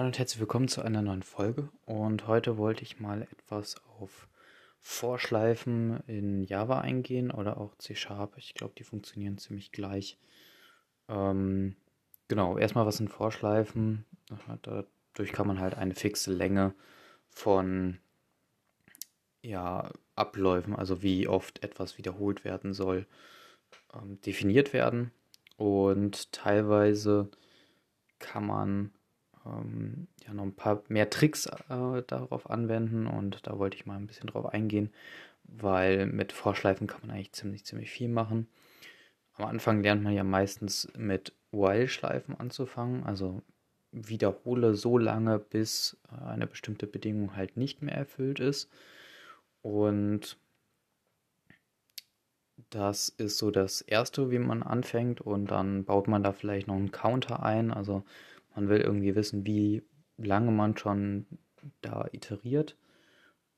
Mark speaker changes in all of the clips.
Speaker 1: Hallo und herzlich willkommen zu einer neuen Folge. Und heute wollte ich mal etwas auf Vorschleifen in Java eingehen oder auch C Sharp. Ich glaube, die funktionieren ziemlich gleich. Ähm, genau, erstmal was sind Vorschleifen? Dadurch kann man halt eine fixe Länge von ja, Abläufen, also wie oft etwas wiederholt werden soll, ähm, definiert werden. Und teilweise kann man ähm, ja noch ein paar mehr Tricks äh, darauf anwenden und da wollte ich mal ein bisschen drauf eingehen, weil mit Vorschleifen kann man eigentlich ziemlich, ziemlich viel machen. Am Anfang lernt man ja meistens mit While-Schleifen anzufangen, also wiederhole so lange, bis eine bestimmte Bedingung halt nicht mehr erfüllt ist. Und das ist so das Erste, wie man anfängt und dann baut man da vielleicht noch einen Counter ein. Also man will irgendwie wissen, wie lange man schon da iteriert.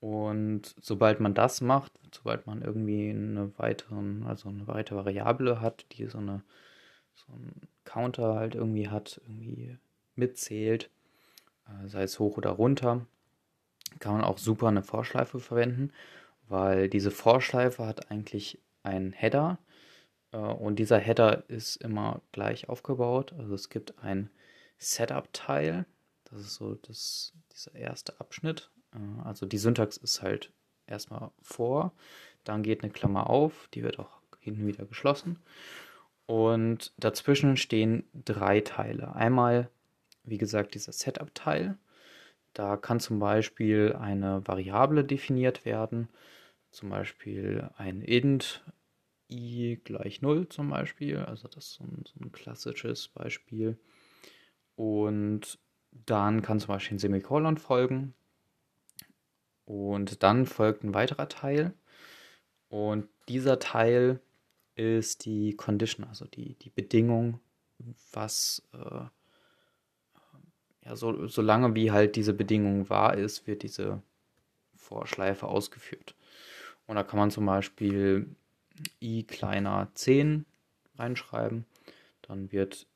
Speaker 1: Und sobald man das macht, sobald man irgendwie eine weitere, also eine weitere Variable hat, die so eine so einen Counter halt irgendwie hat, irgendwie mitzählt, äh, sei es hoch oder runter, kann man auch super eine Vorschleife verwenden, weil diese Vorschleife hat eigentlich einen Header äh, und dieser Header ist immer gleich aufgebaut. Also es gibt ein Setup-Teil. Das ist so das, dieser erste Abschnitt. Äh, also die Syntax ist halt erstmal vor, dann geht eine Klammer auf, die wird auch hinten wieder geschlossen. Und dazwischen stehen drei Teile. Einmal, wie gesagt, dieser Setup-Teil. Da kann zum Beispiel eine Variable definiert werden, zum Beispiel ein int i gleich 0 zum Beispiel. Also das ist so ein, so ein klassisches Beispiel. Und dann kann zum Beispiel ein Semikolon folgen. Und dann folgt ein weiterer Teil. Und dieser Teil ist die Condition, also die, die Bedingung, was, äh, ja, so, solange wie halt diese Bedingung wahr ist, wird diese Vorschleife ausgeführt. Und da kann man zum Beispiel i kleiner 10 reinschreiben. Dann wird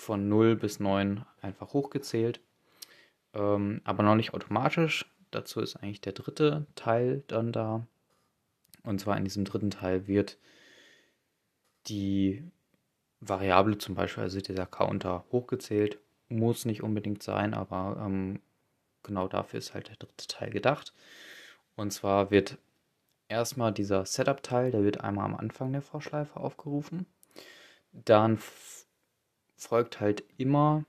Speaker 1: von 0 bis 9 einfach hochgezählt, ähm, aber noch nicht automatisch. Dazu ist eigentlich der dritte Teil dann da. Und zwar in diesem dritten Teil wird die Variable zum Beispiel, also dieser Counter, hochgezählt. Muss nicht unbedingt sein, aber ähm, genau dafür ist halt der dritte Teil gedacht. Und zwar wird erstmal dieser Setup-Teil, der wird einmal am Anfang der Vorschleife aufgerufen. Dann folgt halt immer,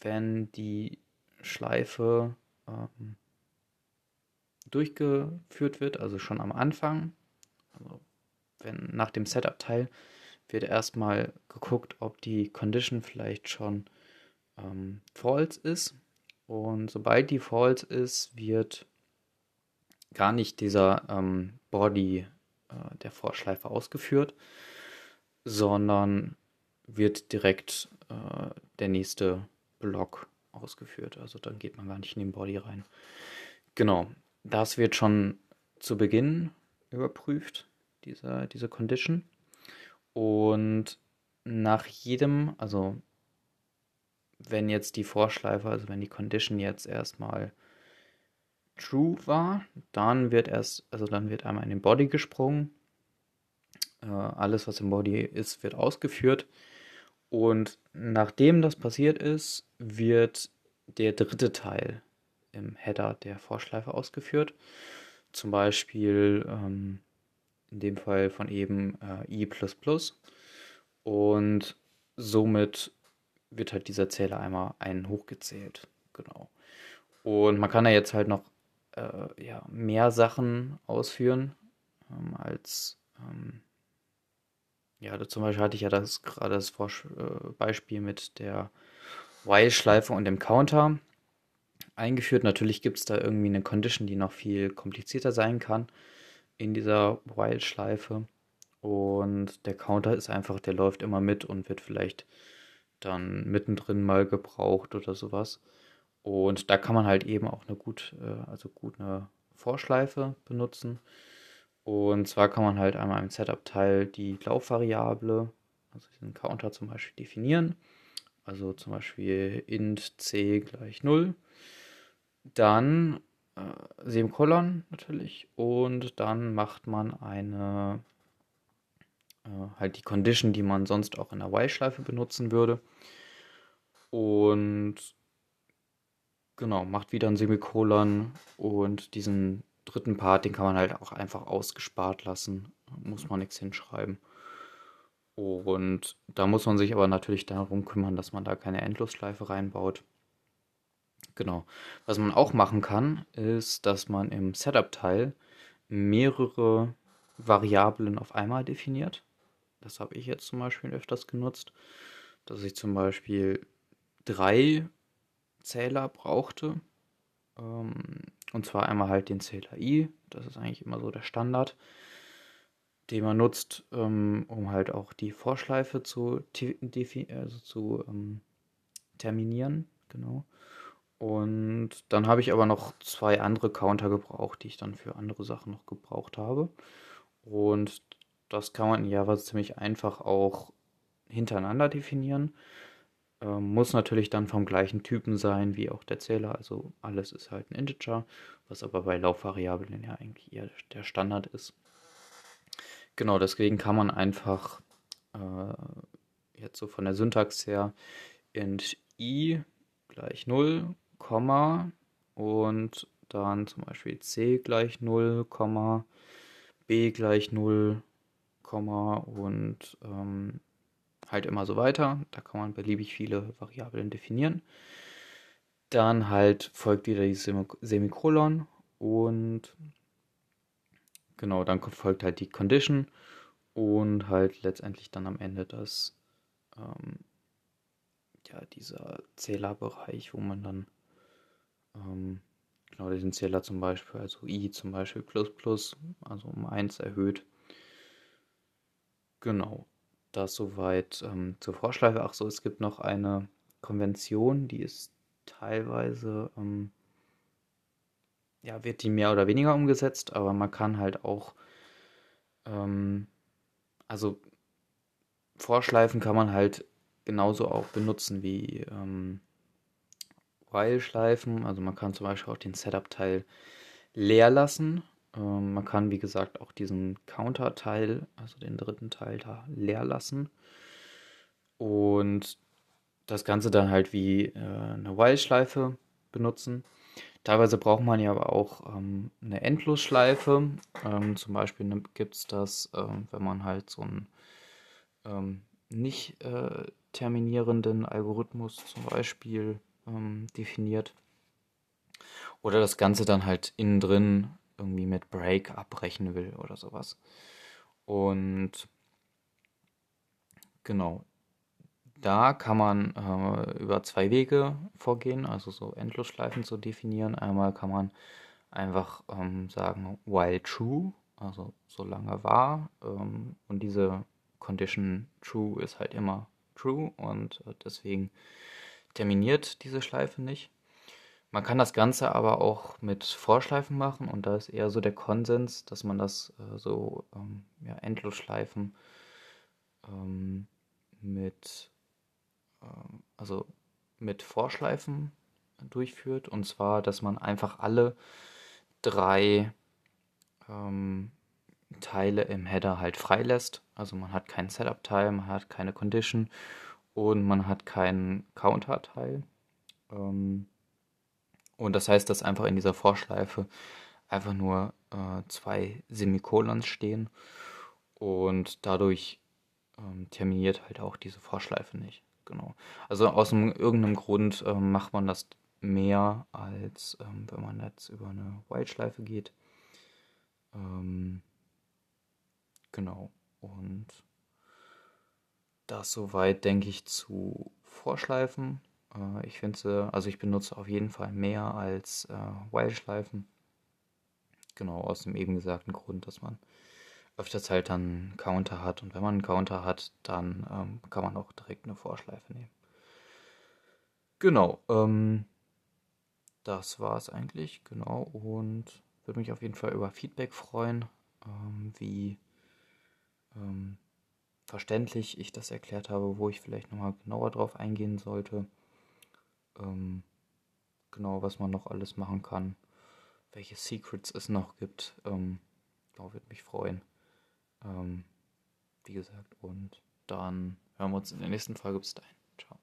Speaker 1: wenn die Schleife ähm, durchgeführt wird, also schon am Anfang, also wenn nach dem Setup-Teil wird erstmal geguckt, ob die Condition vielleicht schon ähm, false ist. Und sobald die false ist, wird gar nicht dieser ähm, Body äh, der Vorschleife ausgeführt, sondern wird direkt äh, der nächste Block ausgeführt. Also dann geht man gar nicht in den Body rein. Genau, das wird schon zu Beginn überprüft, diese, diese Condition. Und nach jedem, also wenn jetzt die Vorschleife, also wenn die Condition jetzt erstmal true war, dann wird erst, also dann wird einmal in den Body gesprungen. Äh, alles, was im Body ist, wird ausgeführt. Und nachdem das passiert ist, wird der dritte Teil im Header der Vorschleife ausgeführt. Zum Beispiel ähm, in dem Fall von eben äh, i. Und somit wird halt dieser Zähler einmal einen hochgezählt. Genau. Und man kann ja jetzt halt noch äh, ja, mehr Sachen ausführen ähm, als ähm, ja, zum Beispiel hatte ich ja das gerade das Vorsch äh, Beispiel mit der While-Schleife und dem Counter eingeführt. Natürlich gibt es da irgendwie eine Condition, die noch viel komplizierter sein kann in dieser While-Schleife. Und der Counter ist einfach, der läuft immer mit und wird vielleicht dann mittendrin mal gebraucht oder sowas. Und da kann man halt eben auch eine gut, äh, also gut eine Vorschleife benutzen. Und zwar kann man halt einmal im Setup-Teil die Laufvariable, also diesen Counter zum Beispiel, definieren. also zum Beispiel int c gleich 0, dann äh, Semikolon natürlich. Und dann macht man eine äh, halt die Condition, die man sonst auch in der While-Schleife benutzen würde. Und genau, macht wieder ein Semikolon und diesen dritten Part, den kann man halt auch einfach ausgespart lassen, muss man nichts hinschreiben. Und da muss man sich aber natürlich darum kümmern, dass man da keine Endlosschleife reinbaut. Genau. Was man auch machen kann, ist, dass man im Setup-Teil mehrere Variablen auf einmal definiert. Das habe ich jetzt zum Beispiel öfters genutzt, dass ich zum Beispiel drei Zähler brauchte. Ähm, und zwar einmal halt den Zähler i, das ist eigentlich immer so der Standard den man nutzt, ähm, um halt auch die Vorschleife zu, also zu ähm, terminieren. Genau. Und dann habe ich aber noch zwei andere Counter gebraucht, die ich dann für andere Sachen noch gebraucht habe. Und das kann man in Java ziemlich einfach auch hintereinander definieren. Ähm, muss natürlich dann vom gleichen Typen sein wie auch der Zähler. Also alles ist halt ein Integer, was aber bei Laufvariablen ja eigentlich eher der Standard ist. Genau, deswegen kann man einfach äh, jetzt so von der Syntax her int i gleich 0, Komma und dann zum Beispiel c gleich 0, Komma, b gleich 0, Komma und ähm, halt immer so weiter. Da kann man beliebig viele Variablen definieren. Dann halt folgt wieder die Semikolon und Genau, dann folgt halt die Condition und halt letztendlich dann am Ende das, ähm, ja, dieser Zählerbereich, wo man dann, ähm, genau diesen Zähler zum Beispiel, also i zum Beispiel plus plus, also um 1 erhöht. Genau, das soweit ähm, zur Vorschleife. Ach so, es gibt noch eine Konvention, die ist teilweise ähm, ja, wird die mehr oder weniger umgesetzt, aber man kann halt auch, ähm, also Vorschleifen kann man halt genauso auch benutzen wie ähm, While-Schleifen. Also man kann zum Beispiel auch den Setup-Teil leer lassen. Ähm, man kann, wie gesagt, auch diesen Counter-Teil, also den dritten Teil da leer lassen. Und das Ganze dann halt wie äh, eine While-Schleife benutzen. Teilweise braucht man ja aber auch ähm, eine Endlosschleife. Ähm, zum Beispiel gibt es das, wenn man halt so einen nicht äh, terminierenden Algorithmus zum Beispiel definiert. Oder das Ganze dann halt innen drin irgendwie mit Break abbrechen will oder sowas. Und genau, da kann man äh, über zwei Wege vorgehen, also so Endlosschleifen zu definieren. Einmal kann man einfach ähm, sagen, while true, also solange war. Ähm, und diese Condition true ist halt immer true und äh, deswegen terminiert diese Schleife nicht. Man kann das Ganze aber auch mit Vorschleifen machen und da ist eher so der Konsens, dass man das äh, so ähm, ja, Endlosschleifen ähm, mit ähm, also mit Vorschleifen durchführt. Und zwar, dass man einfach alle drei ähm, Teile im Header halt freilässt. Also man hat keinen Setup-Teil, man hat keine Condition und man hat keinen Counter-Teil. Ähm, und das heißt, dass einfach in dieser Vorschleife einfach nur äh, zwei Semikolons stehen und dadurch ähm, terminiert halt auch diese Vorschleife nicht genau. Also aus einem, irgendeinem Grund ähm, macht man das mehr, als ähm, wenn man jetzt über eine Wildschleife geht. Ähm, genau. Und das soweit, denke ich, zu Vorschleifen. Äh, ich finde also ich benutze auf jeden Fall mehr als äh, Wildschleifen. Genau, aus dem eben gesagten Grund, dass man öfters halt dann Counter hat. Und wenn man einen Counter hat, dann ähm, kann man auch direkt eine Vorschleife nehmen. Genau, ähm, das war es eigentlich, genau. Und würde mich auf jeden Fall über Feedback freuen, ähm, wie, ähm, verständlich ich das erklärt habe, wo ich vielleicht nochmal genauer drauf eingehen sollte. Ähm, genau, was man noch alles machen kann, welche Secrets es noch gibt. Ähm, genau, würde mich freuen. Ähm, wie gesagt, und dann hören wir uns in der nächsten Folge. Bis dahin. Ciao.